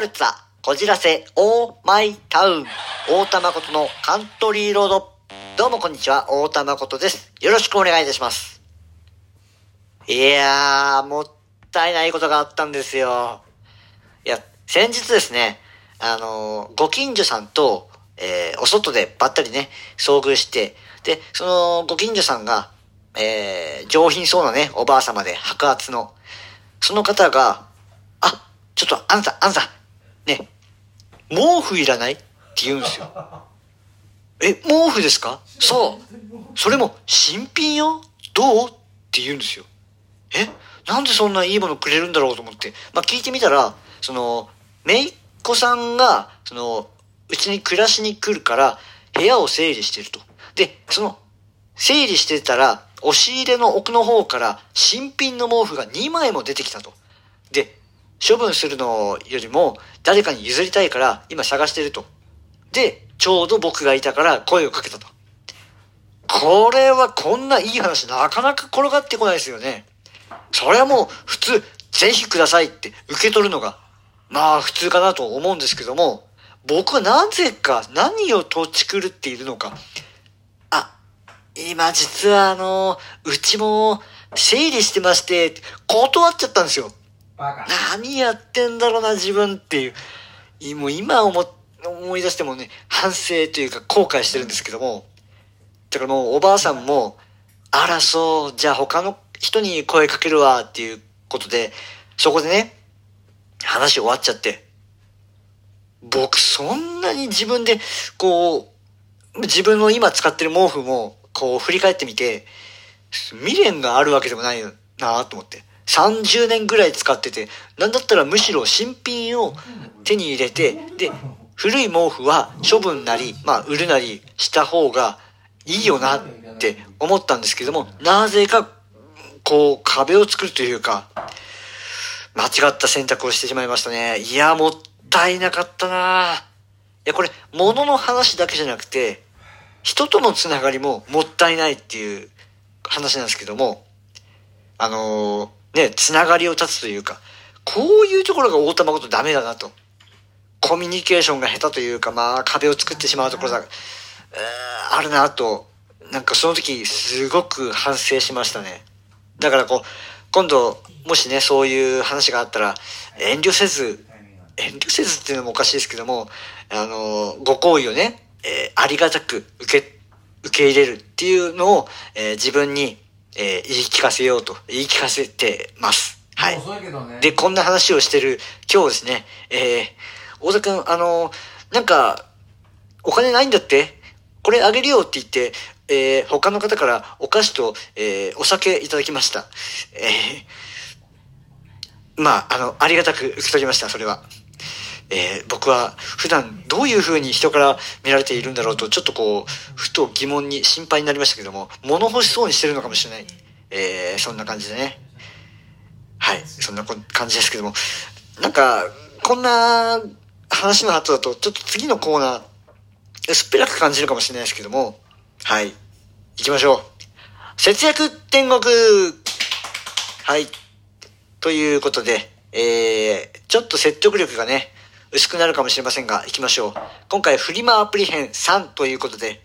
ルツァ、こじらせ、オーマイタウン、大田誠のカントリーロード。どうもこんにちは、大田誠です。よろしくお願いいたします。いやー、もったいないことがあったんですよ。いや、先日ですね、あのーご近所さんと、えーお外でばったりね、遭遇して、で、そのご近所さんが、えー上品そうなね、おばあ様で白髪の、その方が、あ、ちょっとあんた、あんた、ね、毛布いらないって言うんですよ。え、毛布ですか？そう。それも新品よ？どう？って言うんですよ。え？なんでそんないいものくれるんだろうと思って。まあ、聞いてみたら、その、めいっ子さんが、その、うちに暮らしに来るから、部屋を整理してると。で、その、整理してたら、押し入れの奥の方から新品の毛布が2枚も出てきたと。で、処分するのよりも誰かに譲りたいから今探してると。で、ちょうど僕がいたから声をかけたと。これはこんないい話なかなか転がってこないですよね。それはもう普通、ぜひくださいって受け取るのが、まあ普通かなと思うんですけども、僕はなぜか何を土地狂っているのか。あ、今実はあの、うちも整理してまして、断っちゃったんですよ。バカ。何やってんだろうな、自分っていう。もう今思、思い出してもね、反省というか後悔してるんですけども。だからもうおばあさんも、あらそう、じゃあ他の人に声かけるわっていうことで、そこでね、話終わっちゃって。僕そんなに自分で、こう、自分の今使ってる毛布も、こう振り返ってみて、未練があるわけでもないなと思って。30年ぐらい使ってて、なんだったらむしろ新品を手に入れて、で、古い毛布は処分なり、まあ売るなりした方がいいよなって思ったんですけども、なぜか、こう壁を作るというか、間違った選択をしてしまいましたね。いや、もったいなかったないや、これ、物の話だけじゃなくて、人とのつながりももったいないっていう話なんですけども、あのーね、つながりを断つというか、こういうところが大玉ことダメだなと。コミュニケーションが下手というか、まあ、壁を作ってしまうところが、えーあるなと、なんかその時、すごく反省しましたね。だからこう、今度、もしね、そういう話があったら、遠慮せず、遠慮せずっていうのもおかしいですけども、あの、ご好意をね、えーありがたく受け、受け入れるっていうのを、えー自分に、えー言い聞かせようと、言い聞かせてます。はいね。で、こんな話をしてる今日ですね、えー、大田くん、あの、なんか、お金ないんだって？これあげるよって言って、えー、他の方からお菓子と、えー、お酒いただきました。えー、まあ、あの、ありがたく受け取りました、それは。えー僕は普段どういう風に人から見られているんだろうと、ちょっとこう、ふと疑問に心配になりましたけども、物欲しそうにしてるのかもしれない。えーそんな感じでね。はい、そんな感じですけども、なんか、こんな話の後だと、ちょっと次のコーナー、薄っぺらく感じるかもしれないですけども、はい、行きましょう。節約天国はい。ということで、えー、ちょっと説得力がね、薄くなるかもしれませんが、行きましょう。今回、フリマアプリ編3ということで、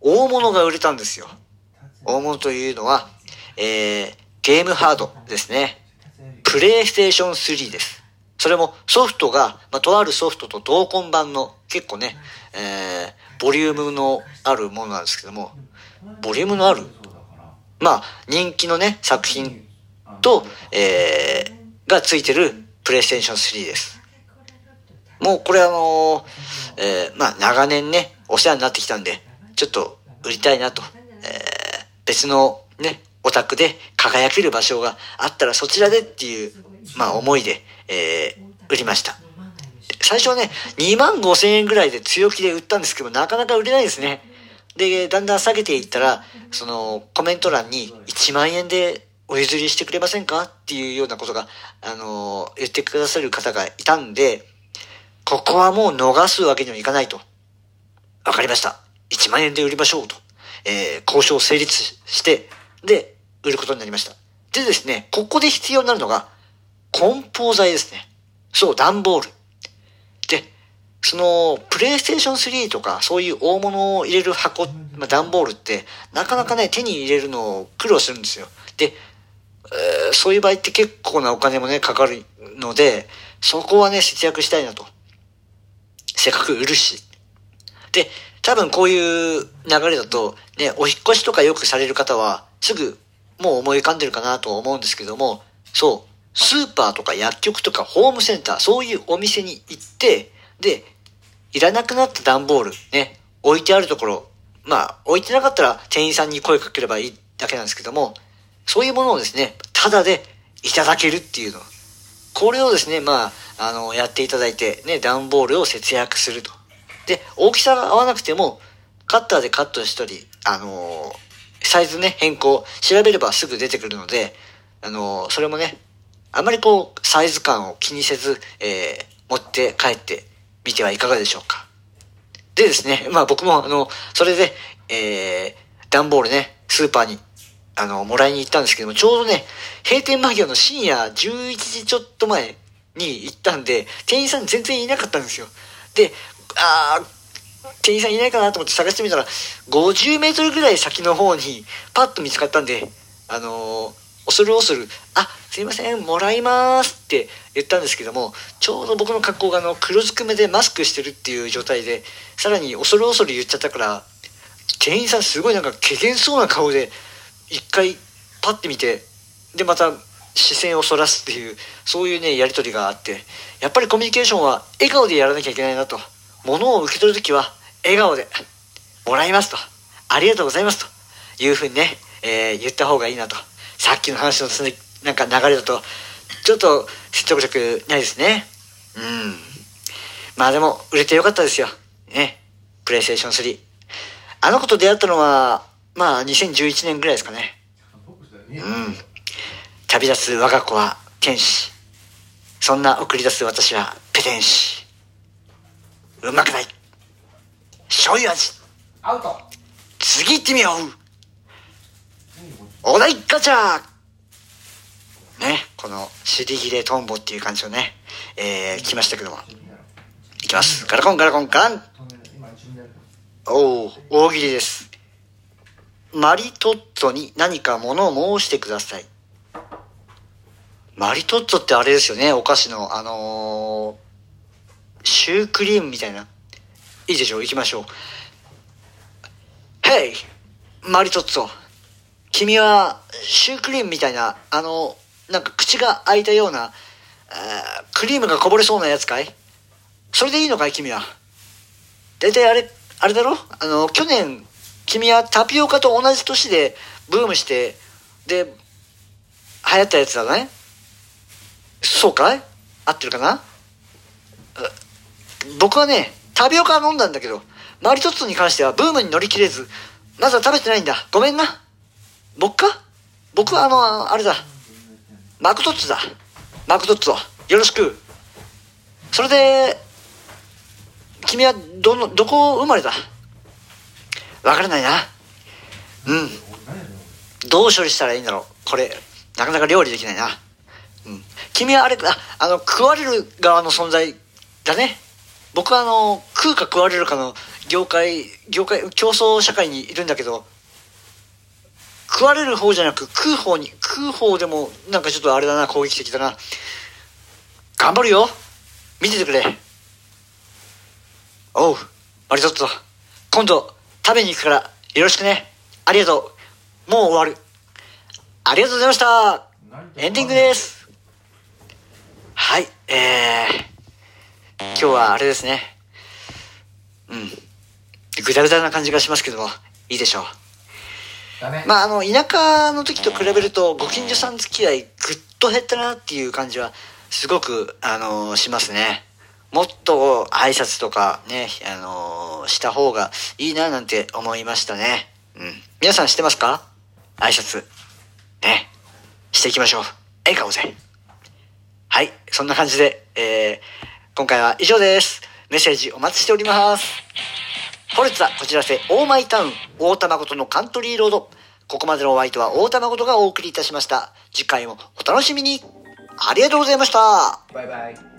大物が売れたんですよ。大物というのは、えー、ゲームハードですね。プレイステーション3です。それもソフトが、まあ、とあるソフトと同梱版の結構ね、えー、ボリュームのあるものなんですけども、ボリュームのあるまあ、人気のね、作品と、えー、がついてるプレイステーション3です。もうこれあのーえー、まあ長年ね、お世話になってきたんで、ちょっと売りたいなと、えー、別のね、オタクで輝ける場所があったらそちらでっていう、まあ思いで、えー、売りました。最初はね、2万5千円ぐらいで強気で売ったんですけど、なかなか売れないですね。で、だんだん下げていったら、その、コメント欄に1万円でお譲りしてくれませんか？っていうようなことが、あのー言ってくださる方がいたんで、ここはもう逃すわけにはいかないと。わかりました。1万円で売りましょうと。えー交渉成立して、で、売ることになりました。でですね、ここで必要になるのが、梱包材ですね。そう、段ボール。でその、プレイステーション3とか、そういう大物を入れる箱、まあ、段ボールって、なかなかね、手に入れるのを苦労するんですよ。で、えー、そういう場合って結構なお金もね、かかるので、そこはね、節約したいなと。せっかく売るし。で、多分こういう流れだと、ね、お引越しとかよくされる方は、すぐもう思い浮かんでるかなと思うんですけども、そう、スーパーとか薬局とかホームセンター、そういうお店に行って、で、いらなくなった段ボール、ね、置いてあるところ、まあ、置いてなかったら店員さんに声かければいいだけなんですけども、そういうものをですね、ただでいただけるっていうの。これをですね、まあ、あの、やっていただいて、ね、段ボールを節約すると。で、大きさが合わなくても、カッターでカットしたり、あのサイズね、変更、調べればすぐ出てくるので、あのそれもね、あまりこう、サイズ感を気にせず、えー、持って帰ってみてはいかがでしょうか。でですね、まあ僕もあの、それで、えー、段ボールね、スーパーに、あの、もらいに行ったんですけども、ちょうどね、閉店間際の深夜11時ちょっと前に行ったんで、店員さん全然いなかったんですよ。で、あ店員さんいないかなと思って探してみたら、50メートルぐらい先の方にパッと見つかったんで、あのー、恐る恐る、あ、すいません、もらいますって言ったんですけども、ちょうど僕の格好があの、黒ずくめでマスクしてるっていう状態で、さらに恐る恐る言っちゃったから、店員さんすごいなんか、けげんそうな顔で、一回パッて見て、で、また視線をそらすっていう、そういうね、やりとりがあって、やっぱりコミュニケーションは笑顔でやらなきゃいけないなと。物を受け取るときは、笑顔で、もらいますと。ありがとうございますと。いうふうにね、えー、言った方がいいなと。さっきの話のなんか流れだと、ちょっと説得力ないですね。うん。まあでも、売れてよかったですよ。ね。プレイステーション3。あの子と出会ったのは、まあ2011年ぐらいですかね。うん。旅立つ我が子は天使。そんな送り出す私はペテン師。うまくない。醤油味。アウト。次行ってみよう。お題ガチャね、この、尻切れトンボっていう感じをね、えー、来ましたけども。いきます。ガラコンガラコンガランおお、大喜利です。マリトッツォに何か物を申してください。マリトッツォってあれですよね、お菓子の、あのー、シュークリームみたいな。いいでしょ？う、行きましょう。ヘイマリトッツォ。君は、シュークリームみたいな、あの、なんか口が開いたような、クリームがこぼれそうなやつかい？それでいいのかい？君は。大体あれ、あれだろ？あの、去年、君はタピオカと同じ年でブームして、で、流行ったやつだね。そうかい？合ってるかな？僕はね、タピオカ飲んだんだけど、マリトッツォに関してはブームに乗り切れず、まずは食べてないんだ。ごめんな。僕か？僕はあの、あれだ。マクトッツォだ。マクトッツォ。よろしく。それで、君はどの、どこ生まれだわからないな。うん。どう処理したらいいんだろう。これ、なかなか料理できないな。君はあれ、あ、あの、食われる側の存在だね。僕はあの、食うか食われるかの業界、業界、競争社会にいるんだけど、食われる方じゃなく食う方に、食う方でもなんかちょっとあれだな、攻撃的だな。頑張るよ見ててくれおう、マリトッツォ。今度、食べに行くから、よろしくね。ありがとう。もう終わる。ありがとうございました。エンディングです。はい、えー、今日はあれですね。うん。ぐだぐだな感じがしますけども、いいでしょう。まあ、あの、田舎の時と比べると、ご近所さん付き合いぐっと減ったなっていう感じは、すごく、あの、しますね。もっと挨拶とかね、あのした方がいいななんて思いましたね。うん。皆さんしてますか？挨拶。ね。していきましょう。笑顔で。そんな感じで、えー、今回は以上です。メッセージお待ちしております。フォルツァ、こちらせ、オーマイタウン、大玉ごとのカントリーロード。ここまでのお相手は大玉ごとがお送りいたしました。次回もお楽しみに。ありがとうございました。バイバイ。